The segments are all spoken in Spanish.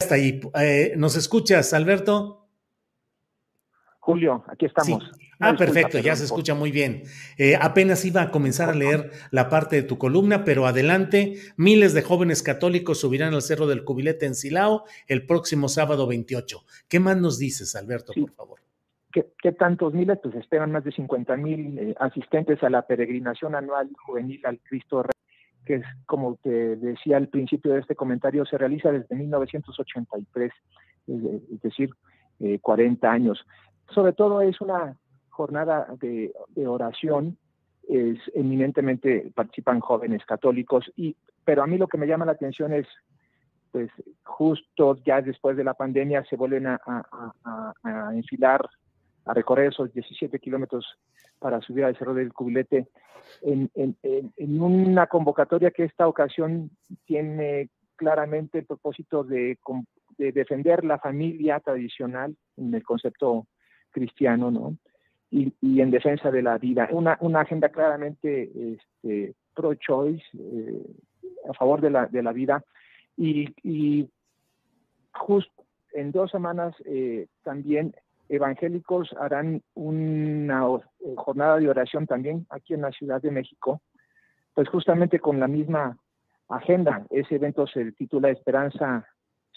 Hasta ahí. Eh, ¿Nos escuchas, Alberto? Julio, aquí estamos. Sí. Ah, perfecto, ya se escucha muy bien. Eh, apenas iba a comenzar a leer la parte de tu columna, pero adelante, miles de jóvenes católicos subirán al Cerro del Cubilete en Silao el próximo sábado 28. ¿Qué más nos dices, Alberto, por favor? ¿Qué, tantos miles? Pues esperan más de 50 mil eh, asistentes a la peregrinación anual juvenil al Cristo Rey, que es, como te decía al principio de este comentario, se realiza desde 1983, es decir, 40 eh, años. Sobre todo es una jornada de, oración es eminentemente participan jóvenes católicos y pero a mí lo que me llama la atención es pues justo ya después de la pandemia se vuelven a, enfilar a recorrer esos 17 kilómetros para subir al Cerro del Cubilete en, en, una convocatoria que esta ocasión tiene claramente el propósito de, de defender la familia tradicional en el concepto cristiano, ¿no? y, en defensa de la vida. Una, una agenda claramente este, pro-choice, eh, a favor de la, de la vida. Y, y justo en dos semanas eh, también evangélicos harán una eh, jornada de oración también aquí en la Ciudad de México, pues justamente con la misma agenda. Ese evento se titula Esperanza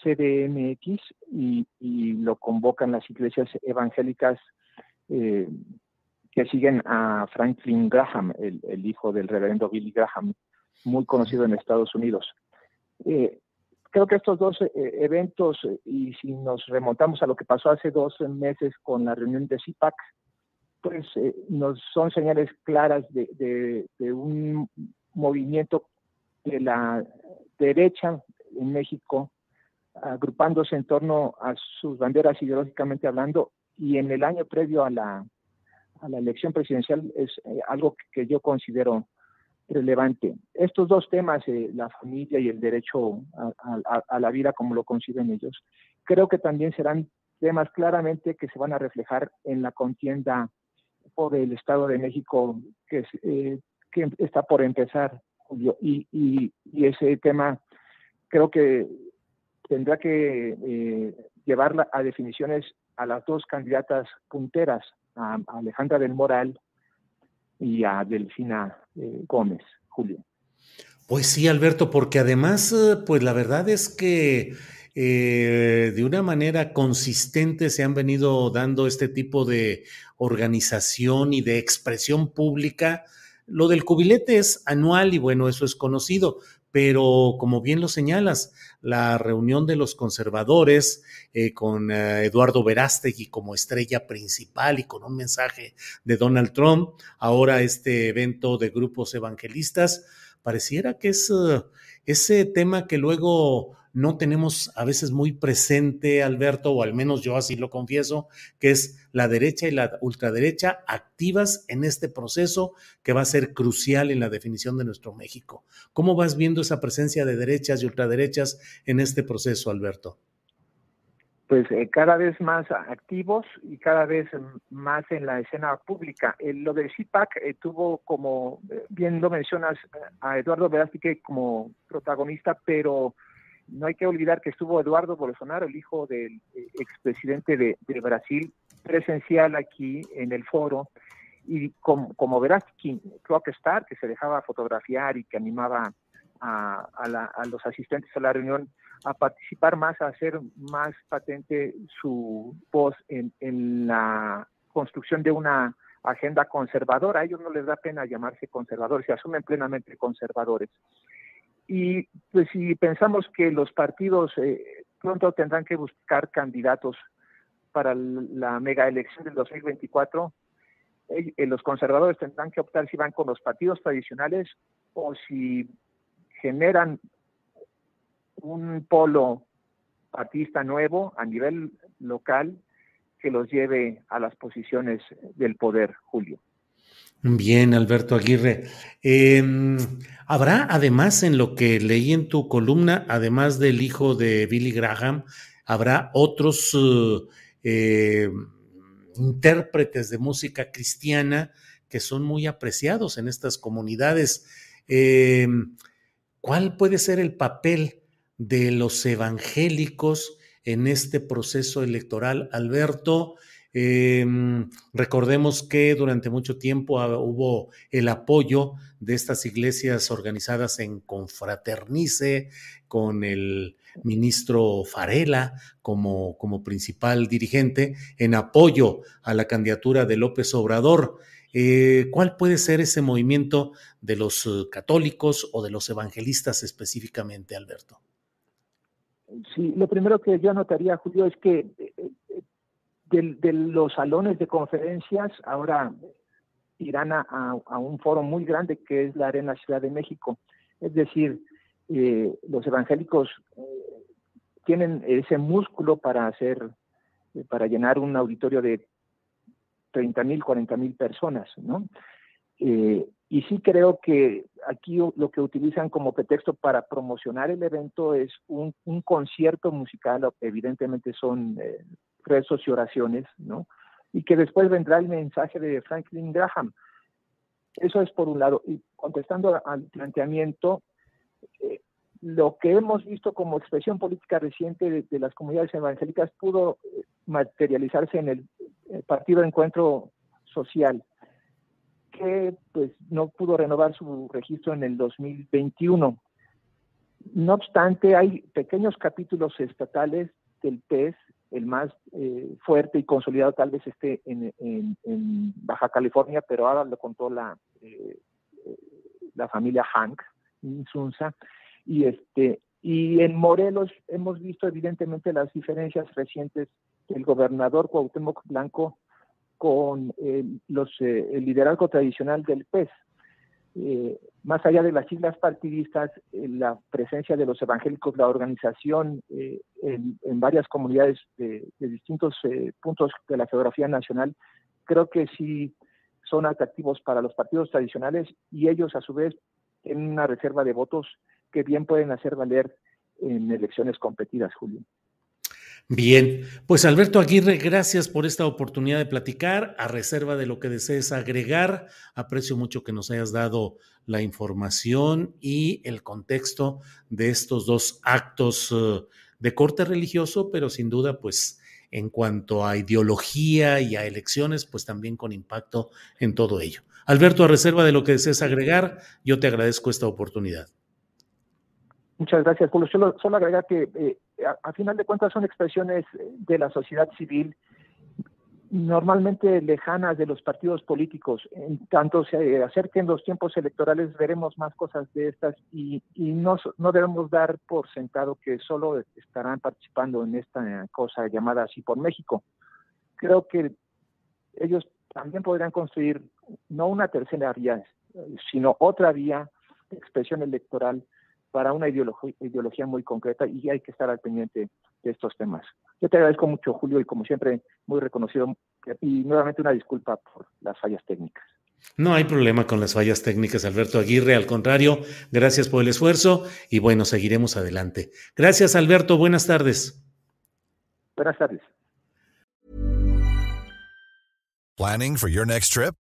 CDMX y, y lo convocan las iglesias evangélicas eh, que siguen a Franklin Graham, el, hijo del reverendo Billy Graham, muy conocido en Estados Unidos. Eh, creo que estos dos eh, eventos, y si nos remontamos a lo que pasó hace dos meses con la reunión de CIPAC, pues nos son señales claras de, un movimiento de la derecha en México, agrupándose en torno a sus banderas ideológicamente hablando y en el año previo a la, elección presidencial es eh, algo que, yo considero relevante. Estos dos temas, eh, la familia y el derecho a, la vida como lo conciben ellos, creo que también serán temas claramente que se van a reflejar en la contienda por el Estado de México que, eh, que está por empezar. Y, ese tema creo que tendrá que llevarla a definiciones a las dos candidatas punteras, a Alejandra del Moral y a Delfina eh, Gómez, Julio. Pues sí, Alberto, porque además, eh, pues la verdad es que eh, de una manera consistente se han venido dando este tipo de organización y de expresión pública. Lo del cubilete es anual y bueno, eso es conocido, pero como bien lo señalas, la reunión de los conservadores eh, con eh, Eduardo Verástegui como estrella principal y con un mensaje de Donald Trump, ahora este evento de grupos evangelistas, pareciera que es eh, ese tema que luego no tenemos a veces muy presente, Alberto, o al menos yo así lo confieso, que es la derecha y la ultraderecha activas en este proceso que va a ser crucial en la definición de nuestro México. ¿Cómo vas viendo esa presencia de derechas y ultraderechas en este proceso, Alberto? Pues eh, cada vez más activos y cada vez más en la escena pública. lo de CIPAC eh, tuvo como, eh, bien lo mencionas, a Eduardo Velázquez como protagonista, pero no hay que olvidar que estuvo Eduardo Bolsonaro, el hijo del eh, expresidente de, Brasil, presencial aquí en el foro. Y como, como verás, Rockstar, que se dejaba fotografiar y que animaba a, los asistentes a la reunión a participar más, a hacer más patente su voz en, en la construcción de una agenda conservadora. A ellos no les da pena llamarse conservadores, se asumen plenamente conservadores. Y pues si pensamos que los partidos eh, pronto tendrán que buscar candidatos para la mega elección del 2024, eh, eh, los conservadores tendrán que optar si van con los partidos tradicionales o si generan un polo partista nuevo a nivel local que los lleve a las posiciones del poder, Julio. Bien, Alberto Aguirre. Em, Habrá además en lo que leí en tu columna, además del hijo de Billy Graham, habrá otros eh, intérpretes de música cristiana que son muy apreciados en estas comunidades. Em, ¿Cuál puede ser el papel de los evangélicos en este proceso electoral, Alberto? Em, recordemos que durante mucho tiempo hubo el apoyo de estas iglesias organizadas en Confraternice, con el ministro Farela como, como principal dirigente, en apoyo a la candidatura de López Obrador. Eh, ¿Cuál puede ser ese movimiento de los eh, católicos o de los evangelistas específicamente, Alberto? Sí, lo primero que yo anotaría, Julio, es que eh, de, los salones de conferencias, ahora irán a, un foro muy grande que es la Arena Ciudad de México. Es decir, eh, los evangélicos eh, tienen ese músculo para hacer, eh, para llenar un auditorio de 30 mil, 40 mil personas, ¿no? y sí creo que aquí lo que utilizan como pretexto para promocionar el evento es un, un concierto musical, evidentemente son rezos y oraciones, ¿no? Y que después vendrá el mensaje de Franklin Graham. Eso es por un lado. Y contestando al planteamiento, eh, lo que hemos visto como expresión política reciente de, las comunidades evangélicas pudo eh, materializarse en el, el Partido Encuentro Social, que pues no pudo renovar su registro en el 2021. No obstante, hay pequeños capítulos estatales del PES el más eh, fuerte y consolidado tal vez esté en, Baja California, pero ahora lo contó la, eh, la familia Hank, Insunza, y este y en Morelos hemos visto evidentemente las diferencias recientes del gobernador Cuauhtémoc Blanco con los, eh, el liderazgo tradicional del PES. Eh, más allá de las siglas partidistas, eh, la presencia de los evangélicos, la organización eh, en, varias comunidades de, distintos puntos de la geografía nacional, creo que sí son atractivos para los partidos tradicionales y ellos a su vez tienen una reserva de votos que bien pueden hacer valer en elecciones competidas, Julio. Bien, pues Alberto Aguirre, gracias por esta oportunidad de platicar. A reserva de lo que desees agregar, aprecio mucho que nos hayas dado la información y el contexto de estos dos actos eh, de corte religioso, pero sin duda, pues en cuanto a ideología y a elecciones, pues también con impacto en todo ello. Alberto, a reserva de lo que desees agregar, yo te agradezco esta oportunidad. Muchas gracias, Julio. Solo, solo agregar que eh, a, final de cuentas son expresiones de la sociedad civil normalmente lejanas de los partidos políticos. En tanto se acerquen los tiempos electorales, veremos más cosas de estas y, y no, no debemos dar por sentado que solo estarán participando en esta cosa llamada así por México. Creo que ellos también podrían construir no una tercera vía, sino otra vía de expresión electoral para una ideología, muy concreta y hay que estar al pendiente de estos temas. Yo te agradezco mucho, Julio, y como siempre, muy reconocido y nuevamente una disculpa por las fallas técnicas. No hay problema con las fallas técnicas, Alberto Aguirre. Al contrario, gracias por el esfuerzo y bueno, seguiremos adelante. Gracias, Alberto. Buenas tardes. Buenas tardes. Planning for your next trip?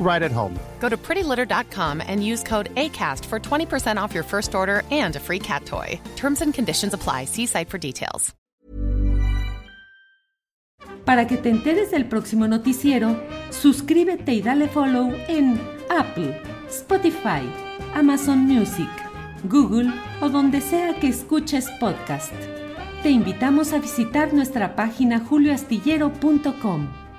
right at home. Go to prettylitter.com and use code ACAST for 20% off your first order and a free cat toy. Terms and conditions apply. See site for details. Para que te enteres del próximo noticiero, suscríbete y dale follow en Apple, Spotify, Amazon Music, Google o donde sea que escuches podcast. Te invitamos a visitar nuestra página julioastillero.com.